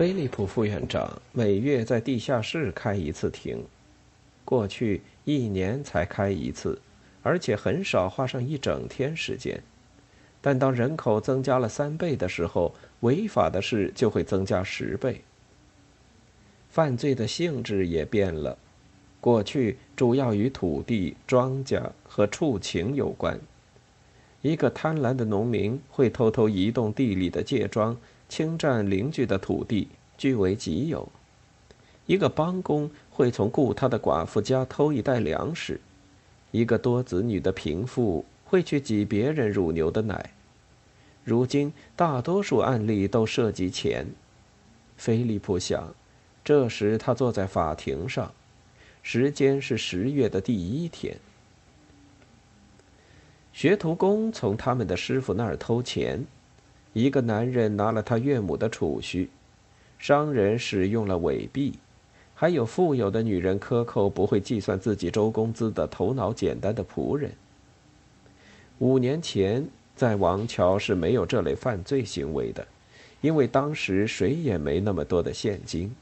菲利普副院长每月在地下室开一次庭，过去一年才开一次，而且很少花上一整天时间。但当人口增加了三倍的时候，违法的事就会增加十倍。犯罪的性质也变了，过去主要与土地、庄稼和畜禽有关。一个贪婪的农民会偷偷移动地里的界桩，侵占邻居的土地，据为己有；一个帮工会从雇他的寡妇家偷一袋粮食；一个多子女的贫妇。会去挤别人乳牛的奶。如今大多数案例都涉及钱。菲利普想，这时他坐在法庭上，时间是十月的第一天。学徒工从他们的师傅那儿偷钱，一个男人拿了他岳母的储蓄，商人使用了伪币，还有富有的女人克扣不会计算自己周工资的头脑简单的仆人。五年前，在王桥是没有这类犯罪行为的，因为当时谁也没那么多的现金。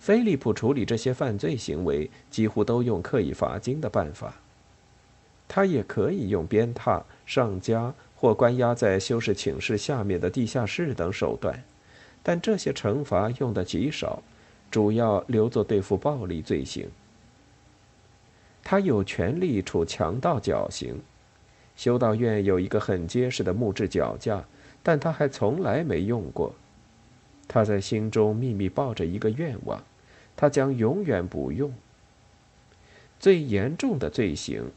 菲利普处理这些犯罪行为几乎都用刻意罚金的办法，他也可以用鞭挞、上家或关押在修士寝室下面的地下室等手段，但这些惩罚用的极少，主要留作对付暴力罪行。他有权利处强盗绞刑，修道院有一个很结实的木质脚架，但他还从来没用过。他在心中秘密抱着一个愿望，他将永远不用。最严重的罪行，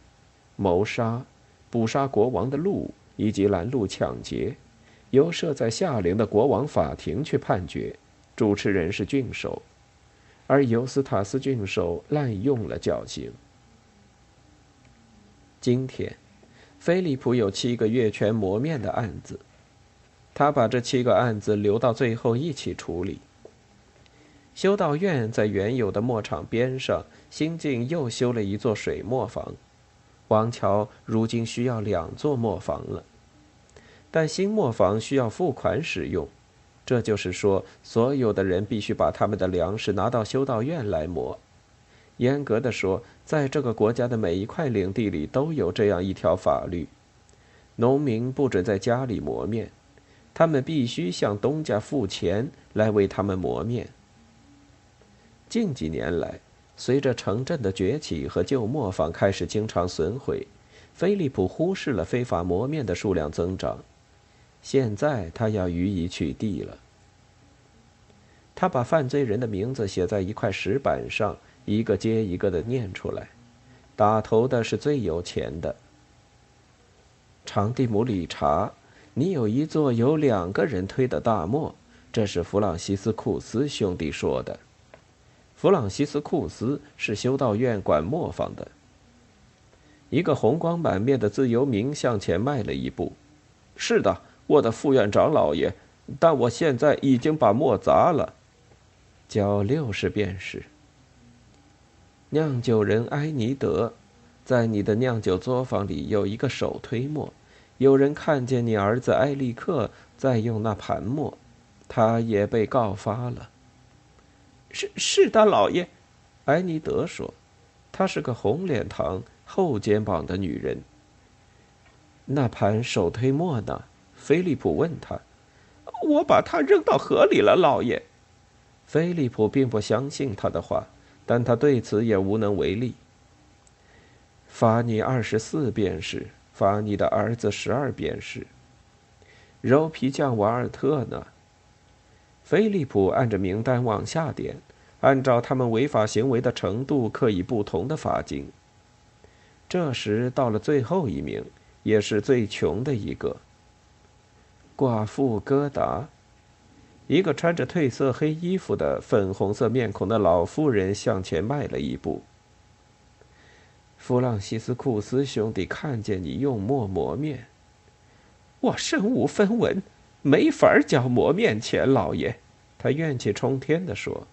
谋杀、捕杀国王的鹿以及拦路抢劫，由设在夏陵的国王法庭去判决，主持人是郡守，而尤斯塔斯郡守滥用了绞刑。今天，菲利普有七个月全磨面的案子，他把这七个案子留到最后一起处理。修道院在原有的磨场边上新近又修了一座水磨坊，王桥如今需要两座磨坊了，但新磨坊需要付款使用，这就是说，所有的人必须把他们的粮食拿到修道院来磨。严格的说，在这个国家的每一块领地里都有这样一条法律：农民不准在家里磨面，他们必须向东家付钱来为他们磨面。近几年来，随着城镇的崛起和旧磨坊开始经常损毁，菲利普忽视了非法磨面的数量增长。现在他要予以取缔了。他把犯罪人的名字写在一块石板上。一个接一个的念出来，打头的是最有钱的。长蒂姆理查，你有一座由两个人推的大磨，这是弗朗西斯库斯兄弟说的。弗朗西斯库斯是修道院管磨坊的。一个红光满面的自由民向前迈了一步。是的，我的副院长老爷，但我现在已经把磨砸了。交六十便是。酿酒人埃尼德，在你的酿酒作坊里有一个手推磨，有人看见你儿子埃利克在用那盘磨，他也被告发了。是是的，老爷，埃尼德说，她是个红脸膛、厚肩膀的女人。那盘手推磨呢？菲利普问他。我把它扔到河里了，老爷。菲利普并不相信他的话。但他对此也无能为力。罚你二十四便士，罚你的儿子十二便士。柔皮匠瓦尔特呢？菲利普按着名单往下点，按照他们违法行为的程度，刻以不同的罚金。这时到了最后一名，也是最穷的一个，寡妇戈达。一个穿着褪色黑衣服的粉红色面孔的老妇人向前迈了一步。弗朗西斯库斯兄弟看见你用墨磨面，我身无分文，没法交磨面钱，老爷。他怨气冲天地说。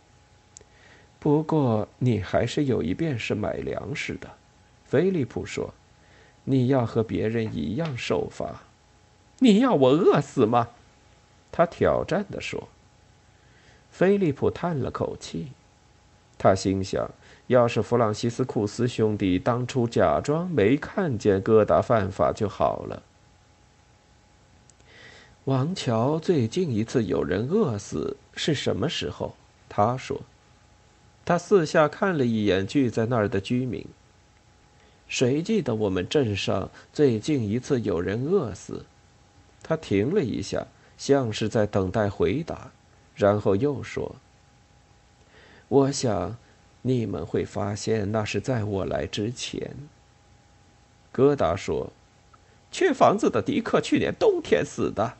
不过你还是有一便是买粮食的，菲利普说。你要和别人一样受罚。你要我饿死吗？他挑战地说。菲利普叹了口气，他心想：要是弗朗西斯库斯兄弟当初假装没看见戈达犯法就好了。王乔最近一次有人饿死是什么时候？他说。他四下看了一眼聚在那儿的居民。谁记得我们镇上最近一次有人饿死？他停了一下，像是在等待回答，然后又说：“我想，你们会发现那是在我来之前。”戈达说：“缺房子的迪克去年冬天死的。”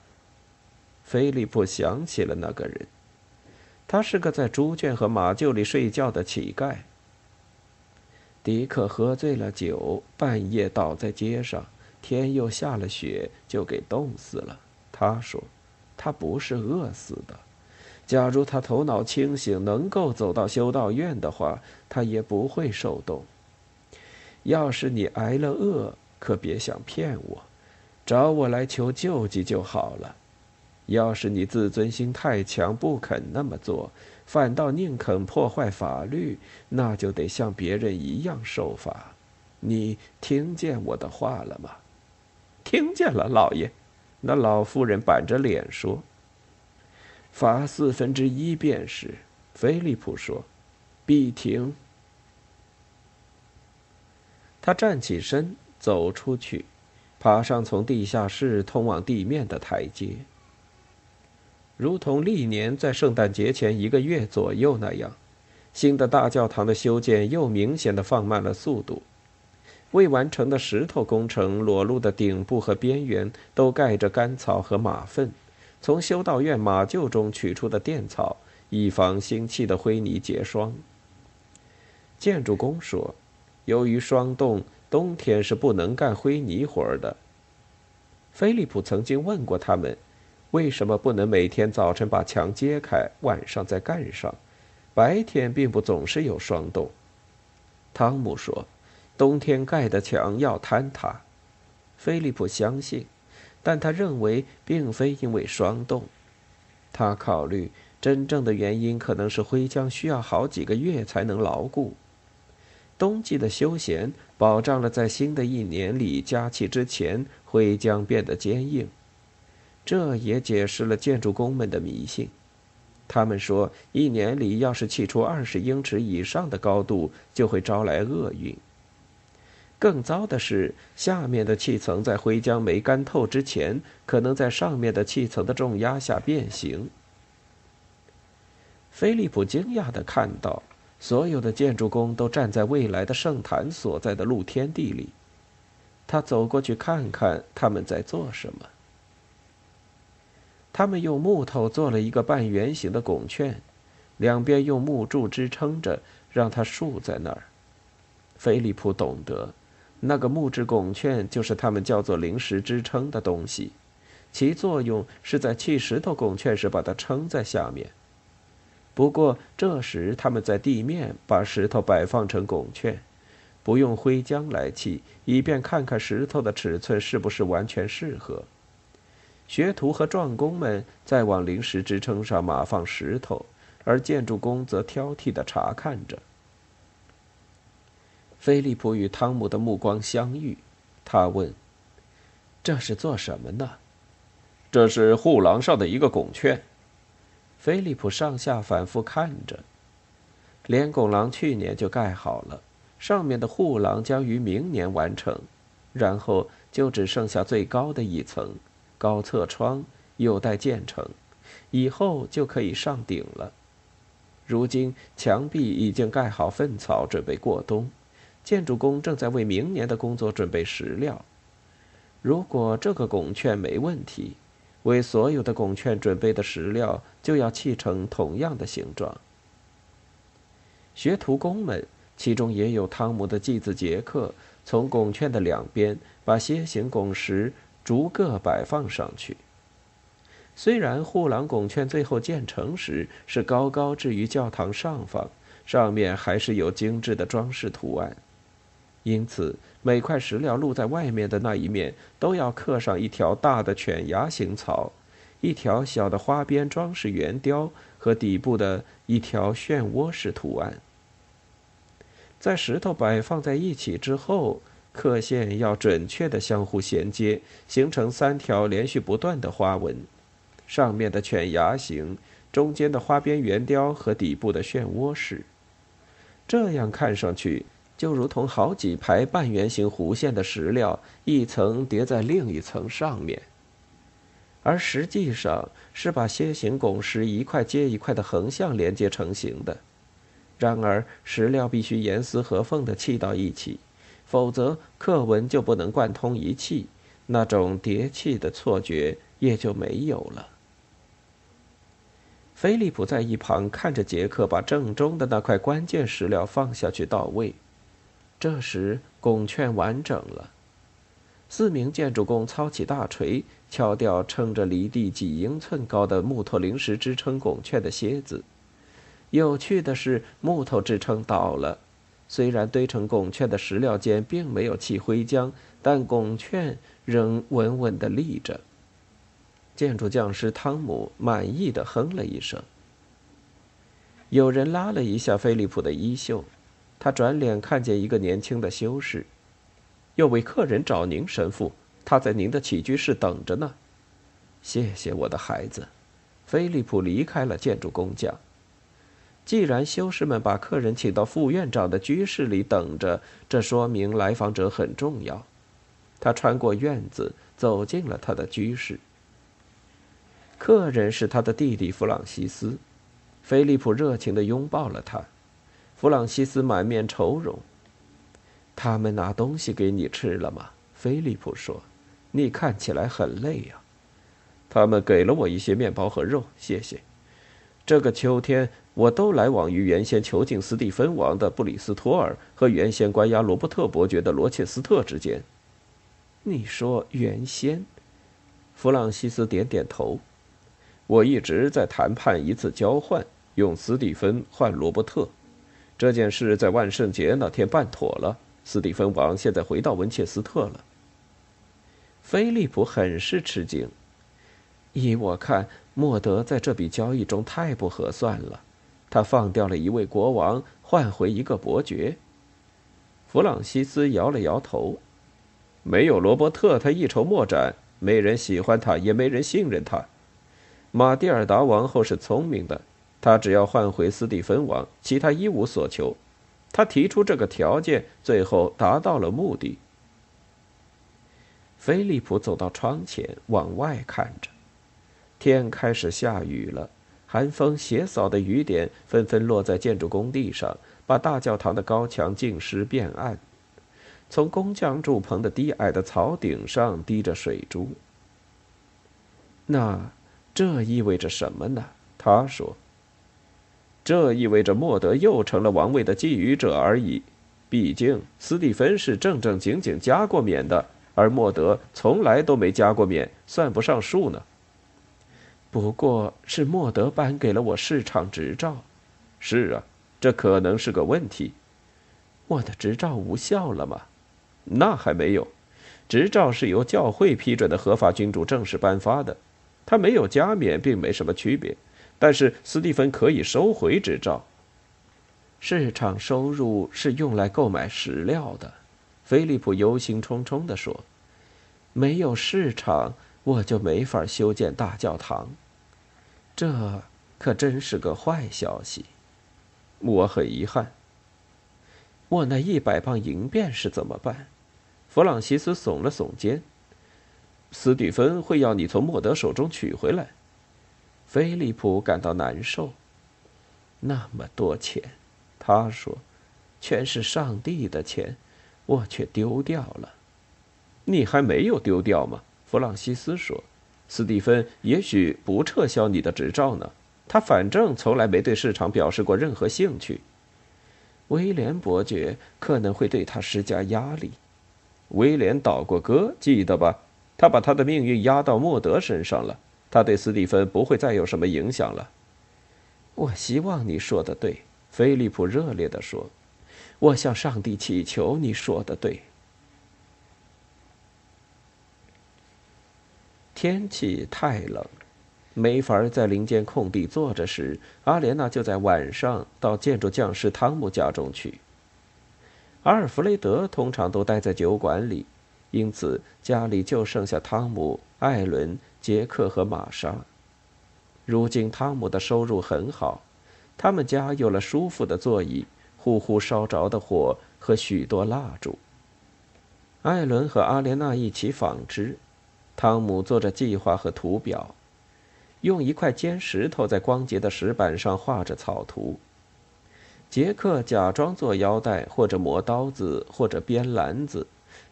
菲利普想起了那个人，他是个在猪圈和马厩里睡觉的乞丐。迪克喝醉了酒，半夜倒在街上。天又下了雪，就给冻死了。他说：“他不是饿死的。假如他头脑清醒，能够走到修道院的话，他也不会受冻。要是你挨了饿，可别想骗我，找我来求救济就好了。要是你自尊心太强，不肯那么做，反倒宁肯破坏法律，那就得像别人一样受罚。你听见我的话了吗？”听见了，老爷。那老妇人板着脸说：“罚四分之一便是。”菲利普说：“必停。”他站起身，走出去，爬上从地下室通往地面的台阶。如同历年在圣诞节前一个月左右那样，新的大教堂的修建又明显的放慢了速度。未完成的石头工程裸露的顶部和边缘都盖着干草和马粪，从修道院马厩中取出的垫草，以防新砌的灰泥结霜。建筑工说：“由于霜冻，冬天是不能干灰泥活的。”菲利普曾经问过他们：“为什么不能每天早晨把墙揭开，晚上再盖上？白天并不总是有霜冻。”汤姆说。冬天盖的墙要坍塌，菲利普相信，但他认为并非因为霜冻。他考虑，真正的原因可能是灰浆需要好几个月才能牢固。冬季的休闲保障了在新的一年里加气之前灰浆变得坚硬，这也解释了建筑工们的迷信。他们说，一年里要是砌出二十英尺以上的高度，就会招来厄运。更糟的是，下面的气层在灰浆没干透之前，可能在上面的气层的重压下变形。菲利普惊讶地看到，所有的建筑工都站在未来的圣坛所在的露天地里。他走过去看看他们在做什么。他们用木头做了一个半圆形的拱券，两边用木柱支撑着，让它竖在那儿。菲利普懂得。那个木质拱券就是他们叫做临时支撑的东西，其作用是在砌石头拱券时把它撑在下面。不过这时他们在地面把石头摆放成拱券，不用灰浆来砌，以便看看石头的尺寸是不是完全适合。学徒和壮工们在往临时支撑上码放石头，而建筑工则挑剔地查看着。菲利普与汤姆的目光相遇，他问：“这是做什么呢？”“这是护廊上的一个拱券。”菲利普上下反复看着。连拱廊去年就盖好了，上面的护廊将于明年完成，然后就只剩下最高的一层高侧窗有待建成，以后就可以上顶了。如今墙壁已经盖好粪草，准备过冬。建筑工正在为明年的工作准备石料。如果这个拱券没问题，为所有的拱券准备的石料就要砌成同样的形状。学徒工们，其中也有汤姆的继子杰克，从拱券的两边把楔形拱石逐个摆放上去。虽然护栏拱券最后建成时是高高置于教堂上方，上面还是有精致的装饰图案，因此每块石料露在外面的那一面都要刻上一条大的犬牙形草，一条小的花边装饰圆雕和底部的一条漩涡式图案。在石头摆放在一起之后，刻线要准确的相互衔接，形成三条连续不断的花纹。上面的犬牙形，中间的花边圆雕和底部的漩涡式，这样看上去就如同好几排半圆形弧线的石料，一层叠在另一层上面，而实际上是把楔形拱石一块接一块的横向连接成型的。然而，石料必须严丝合缝地砌到一起，否则课文就不能贯通一气，那种叠砌的错觉也就没有了。菲利普在一旁看着杰克把正中的那块关键石料放下去到位。这时，拱券完整了。四名建筑工操起大锤，敲掉撑着离地几英寸高的木头临时支撑拱券的楔子。有趣的是，木头支撑倒了。虽然堆成拱券的石料间并没有砌灰浆，但拱券仍稳稳地立着。建筑匠师汤姆满意的哼了一声。有人拉了一下菲利普的衣袖，他转脸看见一个年轻的修士，要为客人找您，神父，他在您的起居室等着呢。谢谢我的孩子。菲利普离开了建筑工匠。既然修士们把客人请到副院长的居室里等着，这说明来访者很重要。他穿过院子，走进了他的居室。客人是他的弟弟弗朗西斯，菲利普热情地拥抱了他。弗朗西斯满面愁容。他们拿东西给你吃了吗？菲利普说：“你看起来很累呀。”他们给了我一些面包和肉，谢谢。这个秋天，我都来往于原先囚禁斯蒂芬王的布里斯托尔和原先关押罗伯特伯爵的罗切斯特之间。你说原先？弗朗西斯点点头。我一直在谈判一次交换，用斯蒂芬换罗伯特。这件事在万圣节那天办妥了。斯蒂芬王现在回到文切斯特了。菲利普很是吃惊。依我看，莫德在这笔交易中太不合算了。他放掉了一位国王，换回一个伯爵。弗朗西斯摇了摇头。没有罗伯特，他一筹莫展。没人喜欢他，也没人信任他。玛蒂尔达王后是聪明的，她只要换回斯蒂芬王，其他一无所求。他提出这个条件，最后达到了目的。菲利普走到窗前，往外看着，天开始下雨了，寒风斜扫的雨点纷纷落在建筑工地上，把大教堂的高墙浸湿变暗。从工匠住棚的低矮的草顶上滴着水珠。那。这意味着什么呢？他说：“这意味着莫德又成了王位的觊觎者而已。毕竟斯蒂芬是正正经经加过冕的，而莫德从来都没加过冕，算不上数呢。不过是莫德颁给了我市场执照。是啊，这可能是个问题。我的执照无效了吗？那还没有。执照是由教会批准的合法君主正式颁发的。”他没有加冕，并没什么区别，但是斯蒂芬可以收回执照。市场收入是用来购买石料的，菲利普忧心忡忡地说：“没有市场，我就没法修建大教堂。这可真是个坏消息。我很遗憾。我那一百磅银便是怎么办？”弗朗西斯耸了耸肩。斯蒂芬会要你从莫德手中取回来。菲利普感到难受。那么多钱，他说，全是上帝的钱，我却丢掉了。你还没有丢掉吗？弗朗西斯说。斯蒂芬也许不撤销你的执照呢。他反正从来没对市场表示过任何兴趣。威廉伯爵可能会对他施加压力。威廉倒过戈，记得吧？他把他的命运压到莫德身上了。他对斯蒂芬不会再有什么影响了。我希望你说的对，菲利普热烈地说。我向上帝祈求你说的对。天气太冷，没法在林间空地坐着时，阿莲娜就在晚上到建筑匠师汤姆家中去。阿尔弗雷德通常都待在酒馆里，因此家里就剩下汤姆、艾伦、杰克和玛莎。如今汤姆的收入很好，他们家有了舒服的座椅、呼呼烧着的火和许多蜡烛。艾伦和阿莲娜一起纺织。汤姆做着计划和图表，用一块尖石头在光洁的石板上画着草图。杰克假装做腰带，或者磨刀子，或者编篮子。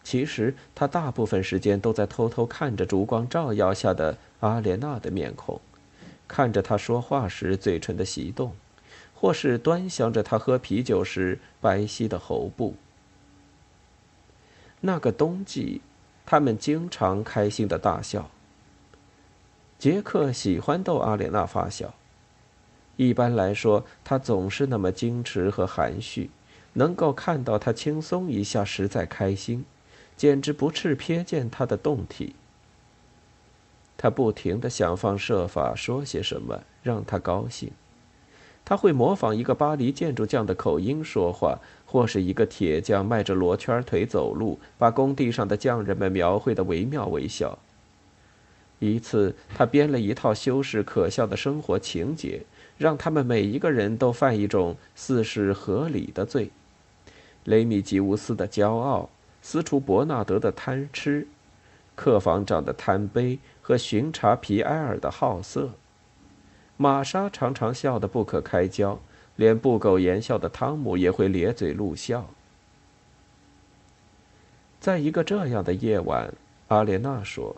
其实他大部分时间都在偷偷看着烛光照耀下的阿莲娜的面孔，看着她说话时嘴唇的翕动，或是端详着她喝啤酒时白皙的喉部。那个冬季。他们经常开心的大笑。杰克喜欢逗阿莲娜发笑。一般来说，他总是那么矜持和含蓄，能够看到他轻松一下，实在开心，简直不啻瞥见他的动体。他不停的想方设法说些什么让他高兴。他会模仿一个巴黎建筑匠的口音说话。或是一个铁匠迈着罗圈腿走路，把工地上的匠人们描绘的惟妙惟肖。一次，他编了一套修饰可笑的生活情节，让他们每一个人都犯一种似是合理的罪：雷米吉乌斯的骄傲，斯图伯纳德的贪吃，客房长的贪杯和巡查皮埃尔的好色。玛莎常常笑得不可开交。连不苟言笑的汤姆也会咧嘴露笑。在一个这样的夜晚，阿莲娜说：“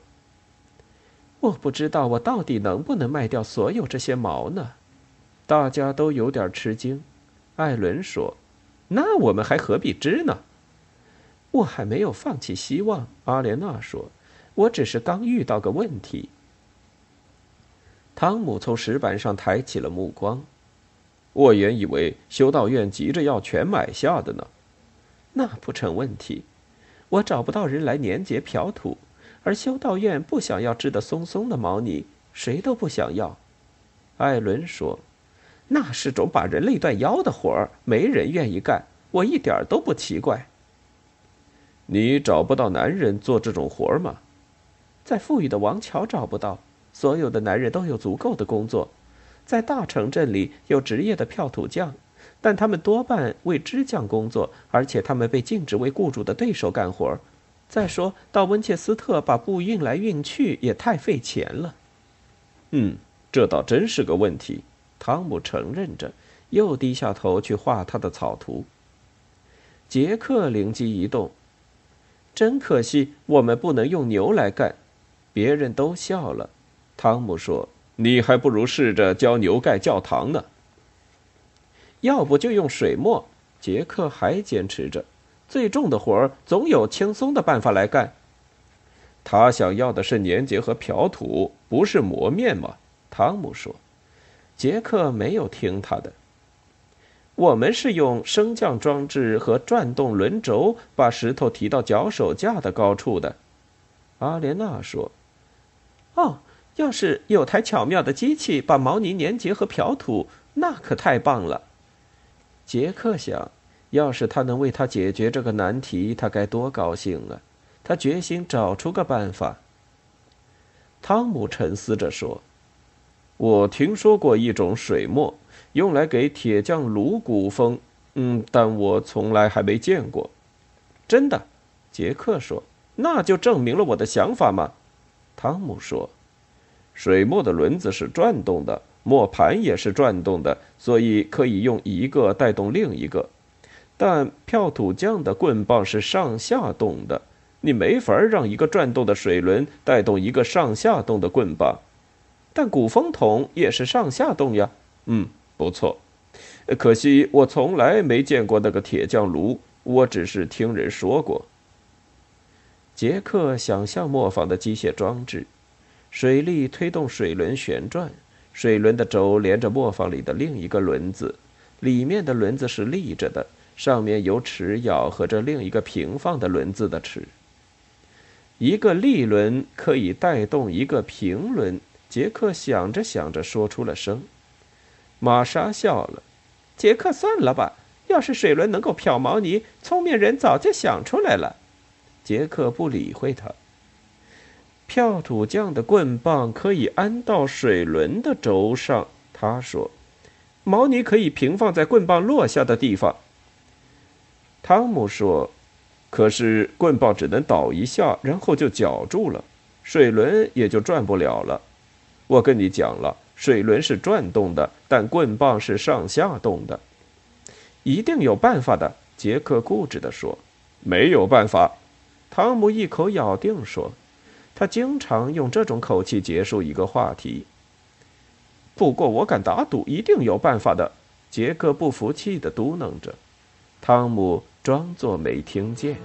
我不知道我到底能不能卖掉所有这些毛呢？”大家都有点吃惊。艾伦说：“那我们还何必织呢？”我还没有放弃希望。阿莲娜说：“我只是刚遇到个问题。”汤姆从石板上抬起了目光。我原以为修道院急着要全买下的呢，那不成问题。我找不到人来年节漂土，而修道院不想要织得松松的毛呢，谁都不想要。艾伦说：“那是种把人累断腰的活儿，没人愿意干。我一点都不奇怪。你找不到男人做这种活儿吗？在富裕的王桥找不到，所有的男人都有足够的工作。”在大城镇里有职业的票土匠，但他们多半为织匠工作，而且他们被禁止为雇主的对手干活。再说到温切斯特把布运来运去也太费钱了。嗯，这倒真是个问题。汤姆承认着，又低下头去画他的草图。杰克灵机一动：“真可惜，我们不能用牛来干。”别人都笑了。汤姆说。你还不如试着教牛盖教堂呢。要不就用水墨。杰克还坚持着，最重的活儿总有轻松的办法来干。他想要的是粘结和漂土，不是磨面吗？汤姆说。杰克没有听他的。我们是用升降装置和转动轮轴把石头提到脚手架的高处的。阿莲娜说。哦。要是有台巧妙的机器把毛泥粘结和漂土，那可太棒了。杰克想，要是他能为他解决这个难题，他该多高兴啊！他决心找出个办法。汤姆沉思着说：“我听说过一种水墨，用来给铁匠颅骨封，嗯，但我从来还没见过。”真的，杰克说：“那就证明了我的想法嘛。”汤姆说。水墨的轮子是转动的，磨盘也是转动的，所以可以用一个带动另一个。但漂土匠的棍棒是上下动的，你没法让一个转动的水轮带动一个上下动的棍棒，但鼓风筒也是上下动呀。嗯，不错。可惜我从来没见过那个铁匠炉，我只是听人说过。杰克想象磨坊的机械装置，水力推动水轮旋转，水轮的轴连着磨坊里的另一个轮子，里面的轮子是立着的，上面有齿咬合着另一个平放的轮子的齿。一个立轮可以带动一个平轮。杰克想着想着，说出了声。玛莎笑了。杰克，算了吧。要是水轮能够漂毛呢，聪明人早就想出来了。杰克不理会他。跳土匠的棍棒可以安到水轮的轴上，他说。毛泥可以平放在棍棒落下的地方。汤姆说。可是棍棒只能倒一下，然后就绞住了，水轮也就转不了了。我跟你讲了，水轮是转动的，但棍棒是上下动的。一定有办法的，杰克固执地说。没有办法，汤姆一口咬定说。他经常用这种口气结束一个话题。不过我敢打赌，一定有办法的，杰克不服气地嘟囔着。汤姆。装作没听见。